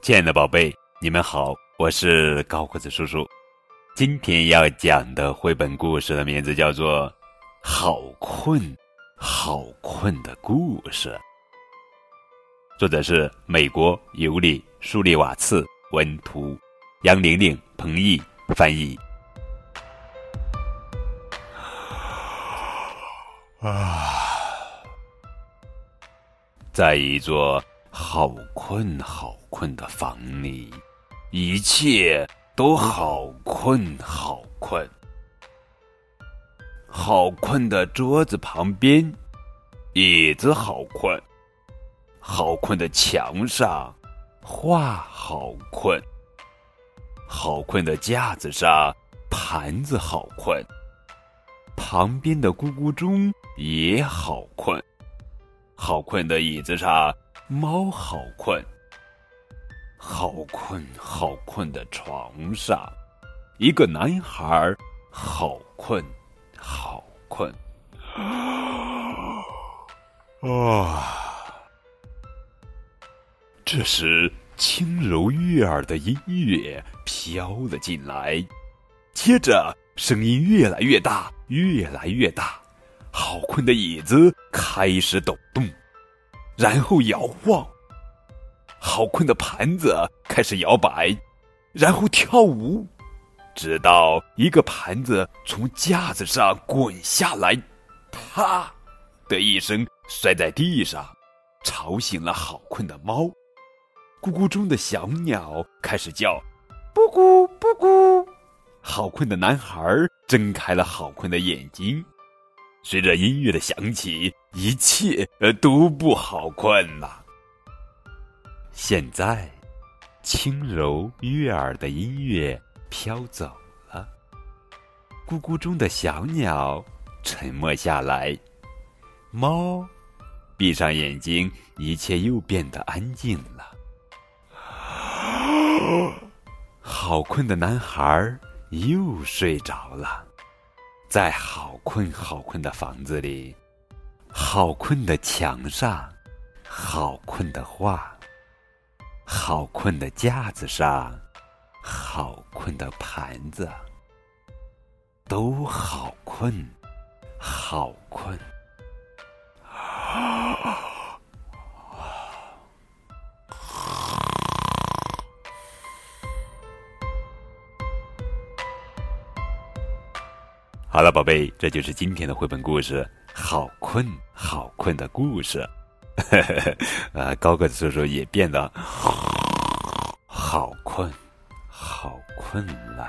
亲爱的宝贝，你们好，我是高个子叔叔。今天要讲的绘本故事的名字叫做《好困好困的故事》，作者是美国尤里·舒利瓦茨，文图，杨玲玲、彭毅翻译。啊，在一座好困好困的房里，一切都好困好困。好困的桌子旁边，椅子好困；好困的墙上，画好困；好困的架子上，盘子好困。旁边的咕咕钟也好困，好困的椅子上，猫好困。好困好困的床上，一个男孩好困好困。啊！这时，轻柔悦耳的音乐飘了进来，接着。声音越来越大，越来越大，好困的椅子开始抖动，然后摇晃；好困的盘子开始摇摆，然后跳舞，直到一个盘子从架子上滚下来，啪的一声摔在地上，吵醒了好困的猫。咕咕中的小鸟开始叫，布谷布谷。好困的男孩睁开了好困的眼睛，随着音乐的响起，一切都不好困了。现在，轻柔悦耳的音乐飘走了，咕咕中的小鸟沉默下来，猫闭上眼睛，一切又变得安静了。好困的男孩。又睡着了，在好困好困的房子里，好困的墙上，好困的画，好困的架子上，好困的盘子，都好困，好困。好了，宝贝，这就是今天的绘本故事《好困好困的故事》。啊，高个子叔叔也变得好困，好困了。